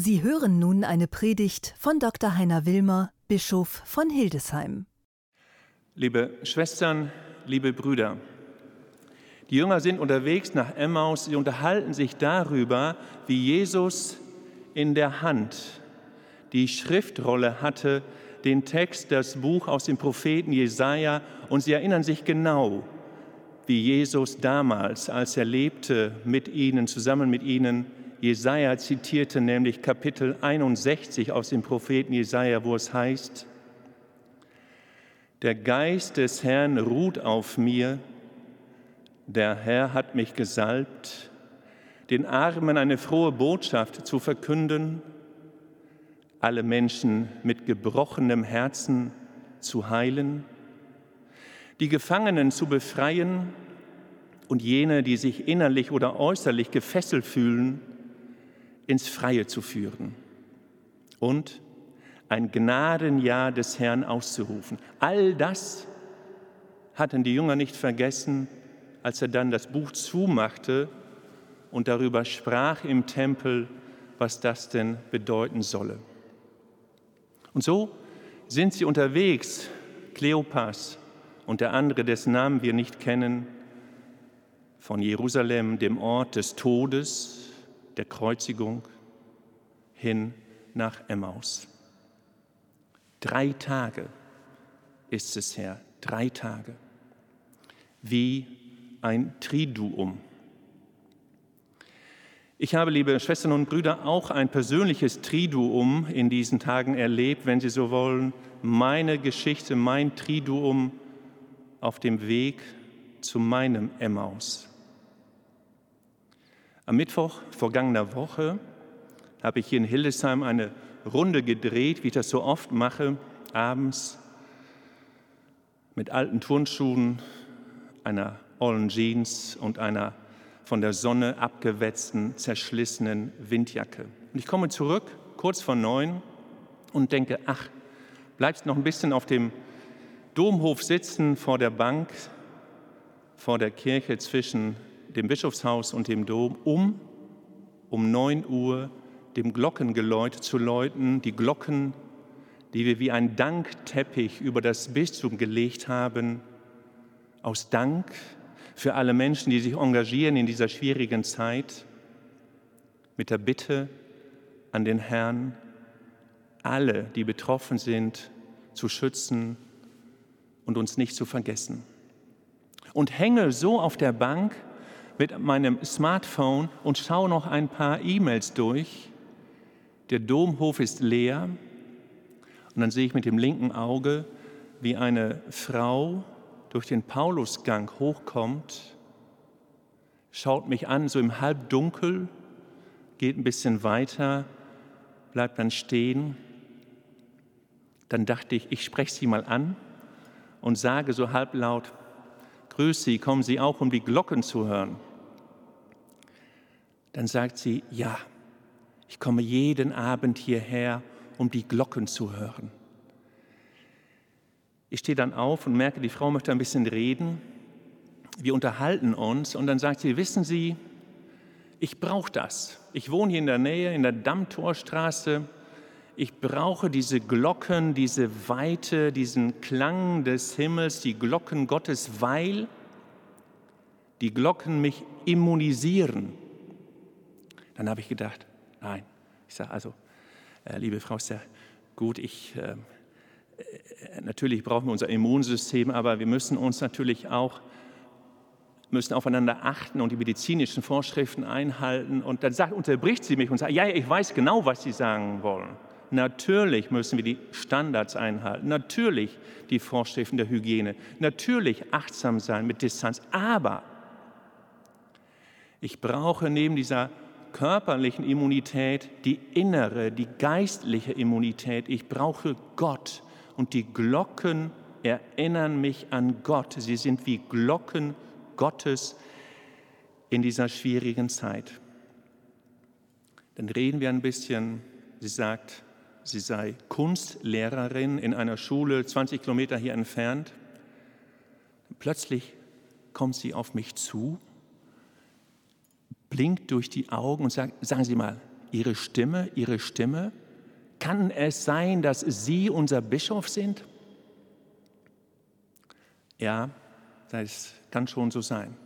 Sie hören nun eine Predigt von Dr. Heiner Wilmer, Bischof von Hildesheim. Liebe Schwestern, liebe Brüder, die Jünger sind unterwegs nach Emmaus, sie unterhalten sich darüber, wie Jesus in der Hand die Schriftrolle hatte, den Text, das Buch aus dem Propheten Jesaja, und sie erinnern sich genau, wie Jesus damals, als er lebte, mit ihnen, zusammen mit ihnen, Jesaja zitierte, nämlich Kapitel 61 aus dem Propheten Jesaja, wo es heißt: Der Geist des Herrn ruht auf mir, der Herr hat mich gesalbt, den Armen eine frohe Botschaft zu verkünden, alle Menschen mit gebrochenem Herzen zu heilen, die Gefangenen zu befreien und jene, die sich innerlich oder äußerlich gefesselt fühlen, ins Freie zu führen und ein Gnadenjahr des Herrn auszurufen. All das hatten die Jünger nicht vergessen, als er dann das Buch zumachte und darüber sprach im Tempel, was das denn bedeuten solle. Und so sind sie unterwegs, Kleopas und der andere, dessen Namen wir nicht kennen, von Jerusalem, dem Ort des Todes, der Kreuzigung hin nach Emmaus. Drei Tage ist es her, drei Tage, wie ein Triduum. Ich habe, liebe Schwestern und Brüder, auch ein persönliches Triduum in diesen Tagen erlebt, wenn Sie so wollen, meine Geschichte, mein Triduum auf dem Weg zu meinem Emmaus. Am Mittwoch vergangener Woche habe ich hier in Hildesheim eine Runde gedreht, wie ich das so oft mache, abends mit alten Turnschuhen, einer ollen Jeans und einer von der Sonne abgewetzten, zerschlissenen Windjacke. Und ich komme zurück, kurz vor neun, und denke, ach, bleibst noch ein bisschen auf dem Domhof sitzen, vor der Bank, vor der Kirche zwischen dem Bischofshaus und dem Dom, um um 9 Uhr dem Glockengeläut zu läuten, die Glocken, die wir wie ein Dankteppich über das Bistum gelegt haben, aus Dank für alle Menschen, die sich engagieren in dieser schwierigen Zeit, mit der Bitte an den Herrn, alle, die betroffen sind, zu schützen und uns nicht zu vergessen. Und hänge so auf der Bank, mit meinem Smartphone und schaue noch ein paar E-Mails durch. Der Domhof ist leer und dann sehe ich mit dem linken Auge, wie eine Frau durch den Paulusgang hochkommt, schaut mich an, so im Halbdunkel, geht ein bisschen weiter, bleibt dann stehen. Dann dachte ich, ich spreche sie mal an und sage so halblaut, Grüß Sie, kommen Sie auch, um die Glocken zu hören? Dann sagt sie, ja, ich komme jeden Abend hierher, um die Glocken zu hören. Ich stehe dann auf und merke, die Frau möchte ein bisschen reden. Wir unterhalten uns und dann sagt sie, wissen Sie, ich brauche das. Ich wohne hier in der Nähe, in der Dammtorstraße. Ich brauche diese Glocken, diese Weite, diesen Klang des Himmels, die Glocken Gottes, weil die Glocken mich immunisieren dann habe ich gedacht, nein. Ich sage also, äh, liebe Frau, ist ja gut, ich, äh, äh, natürlich brauchen wir unser Immunsystem, aber wir müssen uns natürlich auch müssen aufeinander achten und die medizinischen Vorschriften einhalten. Und dann sagt, unterbricht sie mich und sagt, ja, ja, ich weiß genau, was Sie sagen wollen. Natürlich müssen wir die Standards einhalten, natürlich die Vorschriften der Hygiene, natürlich achtsam sein mit Distanz. Aber ich brauche neben dieser körperlichen Immunität die innere, die geistliche Immunität. Ich brauche Gott und die Glocken erinnern mich an Gott. Sie sind wie Glocken Gottes in dieser schwierigen Zeit. Dann reden wir ein bisschen. Sie sagt, sie sei Kunstlehrerin in einer Schule 20 Kilometer hier entfernt. Plötzlich kommt sie auf mich zu blinkt durch die Augen und sagt, sagen Sie mal, Ihre Stimme, Ihre Stimme? Kann es sein, dass Sie unser Bischof sind? Ja, das kann schon so sein.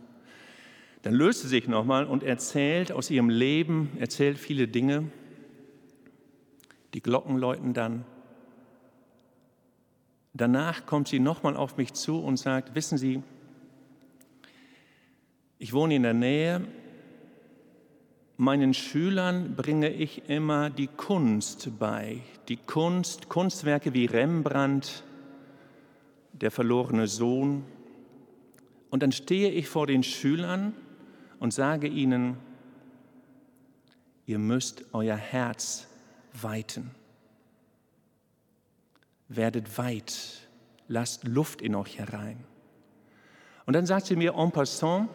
Dann löst sie sich nochmal und erzählt aus ihrem Leben, erzählt viele Dinge. Die Glocken läuten dann. Danach kommt sie nochmal auf mich zu und sagt, wissen Sie, ich wohne in der Nähe, meinen Schülern bringe ich immer die Kunst bei, die Kunst, Kunstwerke wie Rembrandt, der verlorene Sohn. Und dann stehe ich vor den Schülern und sage ihnen, ihr müsst euer Herz weiten. Werdet weit, lasst Luft in euch herein. Und dann sagt sie mir en passant,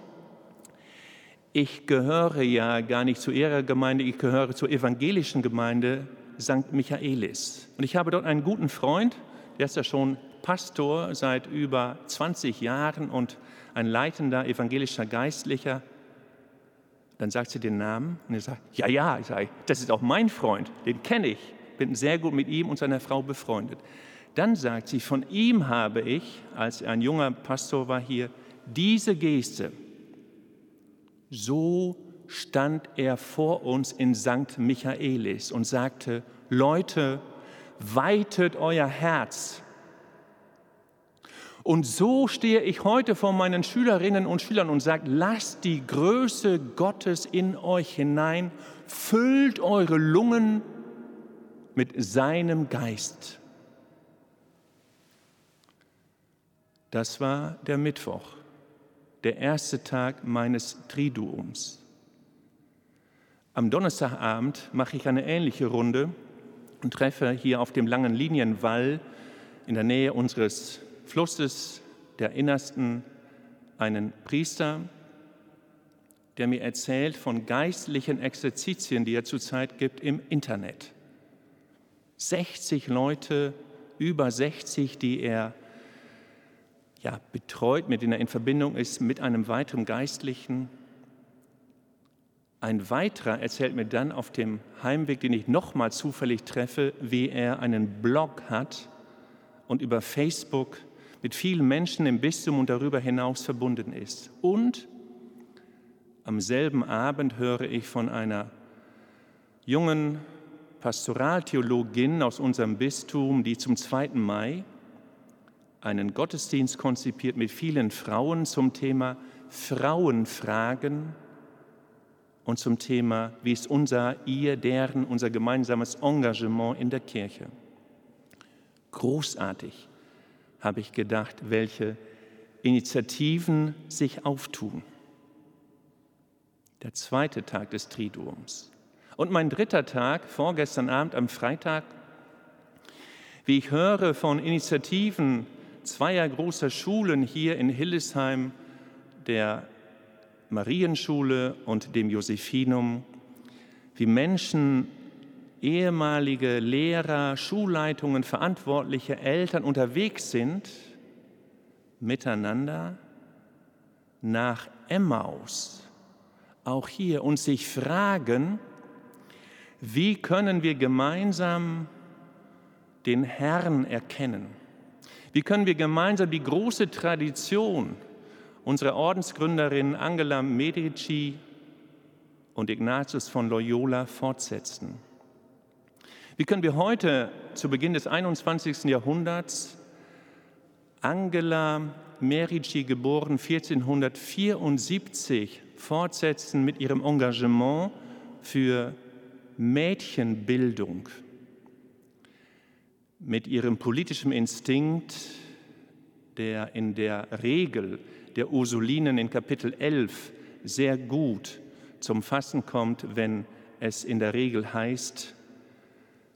ich gehöre ja gar nicht zu ihrer Gemeinde, ich gehöre zur evangelischen Gemeinde St. Michaelis. Und ich habe dort einen guten Freund, der ist ja schon Pastor seit über 20 Jahren und ein leitender evangelischer Geistlicher. Dann sagt sie den Namen und er sagt, ja, ja, ich sage, das ist auch mein Freund, den kenne ich, bin sehr gut mit ihm und seiner Frau befreundet. Dann sagt sie, von ihm habe ich, als er ein junger Pastor war hier, diese Geste, so stand er vor uns in St. Michaelis und sagte, Leute, weitet euer Herz. Und so stehe ich heute vor meinen Schülerinnen und Schülern und sage, lasst die Größe Gottes in euch hinein, füllt eure Lungen mit seinem Geist. Das war der Mittwoch der erste Tag meines Triduums. Am Donnerstagabend mache ich eine ähnliche Runde und treffe hier auf dem langen Linienwall in der Nähe unseres Flusses der Innersten einen Priester, der mir erzählt von geistlichen Exerzitien, die er zurzeit gibt im Internet. 60 Leute, über 60, die er ja, betreut, mit denen er in Verbindung ist, mit einem weiteren Geistlichen. Ein weiterer erzählt mir dann auf dem Heimweg, den ich nochmal zufällig treffe, wie er einen Blog hat und über Facebook mit vielen Menschen im Bistum und darüber hinaus verbunden ist. Und am selben Abend höre ich von einer jungen Pastoraltheologin aus unserem Bistum, die zum 2. Mai einen Gottesdienst konzipiert mit vielen Frauen zum Thema Frauenfragen und zum Thema, wie ist unser, ihr, deren, unser gemeinsames Engagement in der Kirche. Großartig, habe ich gedacht, welche Initiativen sich auftun. Der zweite Tag des Triduums. Und mein dritter Tag, vorgestern Abend am Freitag, wie ich höre von Initiativen zweier großer Schulen hier in Hillesheim, der Marienschule und dem Josephinum, wie Menschen, ehemalige Lehrer, Schulleitungen, verantwortliche Eltern unterwegs sind, miteinander nach Emmaus, auch hier, und sich fragen, wie können wir gemeinsam den Herrn erkennen? Wie können wir gemeinsam die große Tradition unserer Ordensgründerin Angela Medici und Ignatius von Loyola fortsetzen? Wie können wir heute zu Beginn des 21. Jahrhunderts Angela Merici, geboren 1474, fortsetzen mit ihrem Engagement für Mädchenbildung? Mit ihrem politischen Instinkt, der in der Regel der Ursulinen in Kapitel 11 sehr gut zum Fassen kommt, wenn es in der Regel heißt,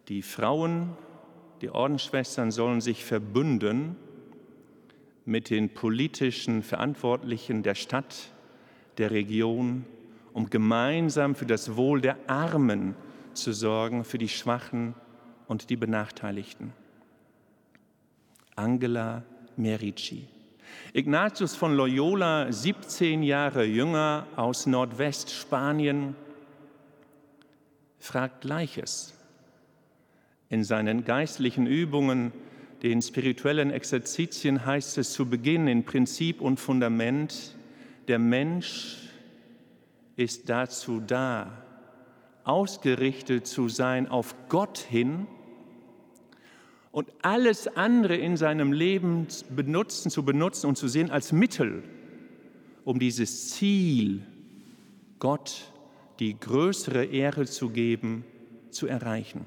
die Frauen, die Ordensschwestern sollen sich verbünden mit den politischen Verantwortlichen der Stadt, der Region, um gemeinsam für das Wohl der Armen zu sorgen, für die Schwachen und die Benachteiligten. Angela Merici. Ignatius von Loyola, 17 Jahre jünger aus Nordwestspanien, fragt Gleiches. In seinen geistlichen Übungen, den spirituellen Exerzitien heißt es zu Beginn in Prinzip und Fundament, der Mensch ist dazu da, ausgerichtet zu sein auf Gott hin und alles andere in seinem Leben benutzen, zu benutzen und zu sehen als Mittel, um dieses Ziel, Gott die größere Ehre zu geben, zu erreichen.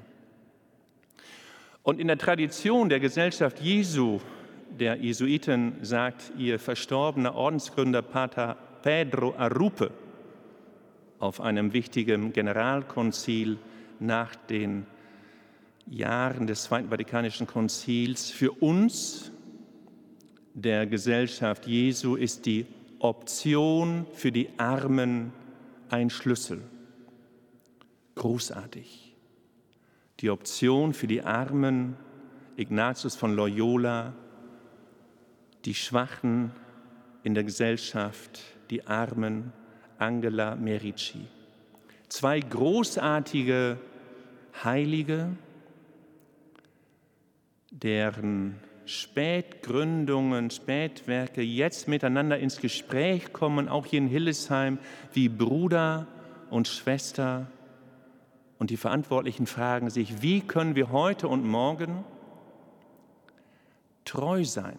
Und in der Tradition der Gesellschaft Jesu, der Jesuiten, sagt ihr verstorbener Ordensgründer Pater Pedro Arrupe auf einem wichtigen Generalkonzil nach den Jahren des Zweiten Vatikanischen Konzils, für uns der Gesellschaft Jesu ist die Option für die Armen ein Schlüssel. Großartig. Die Option für die Armen, Ignatius von Loyola, die Schwachen in der Gesellschaft, die Armen, Angela Merici. Zwei großartige Heilige, deren Spätgründungen, Spätwerke jetzt miteinander ins Gespräch kommen, auch hier in Hillesheim, wie Bruder und Schwester. Und die Verantwortlichen fragen sich, wie können wir heute und morgen treu sein,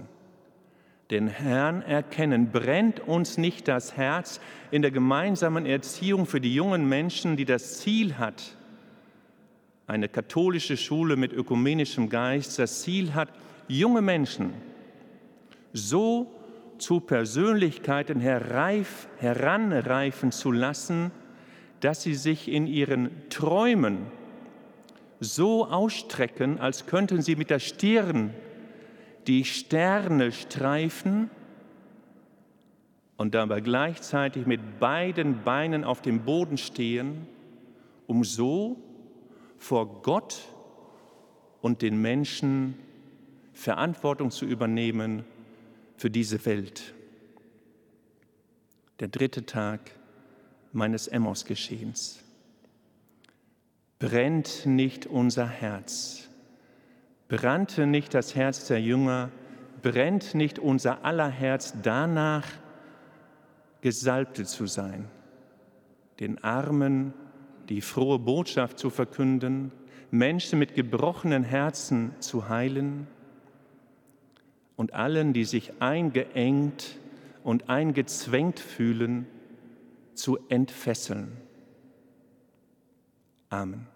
den Herrn erkennen? Brennt uns nicht das Herz in der gemeinsamen Erziehung für die jungen Menschen, die das Ziel hat, eine katholische Schule mit ökumenischem Geist, das Ziel hat, junge Menschen so zu Persönlichkeiten herreif, heranreifen zu lassen, dass sie sich in ihren Träumen so ausstrecken, als könnten sie mit der Stirn die Sterne streifen und dabei gleichzeitig mit beiden Beinen auf dem Boden stehen, um so vor Gott und den Menschen Verantwortung zu übernehmen für diese Welt. Der dritte Tag meines Emmaus-Geschehens. Brennt nicht unser Herz, brannte nicht das Herz der Jünger, brennt nicht unser aller Herz danach, Gesalbte zu sein, den Armen die frohe Botschaft zu verkünden, Menschen mit gebrochenen Herzen zu heilen und allen, die sich eingeengt und eingezwängt fühlen, zu entfesseln. Amen.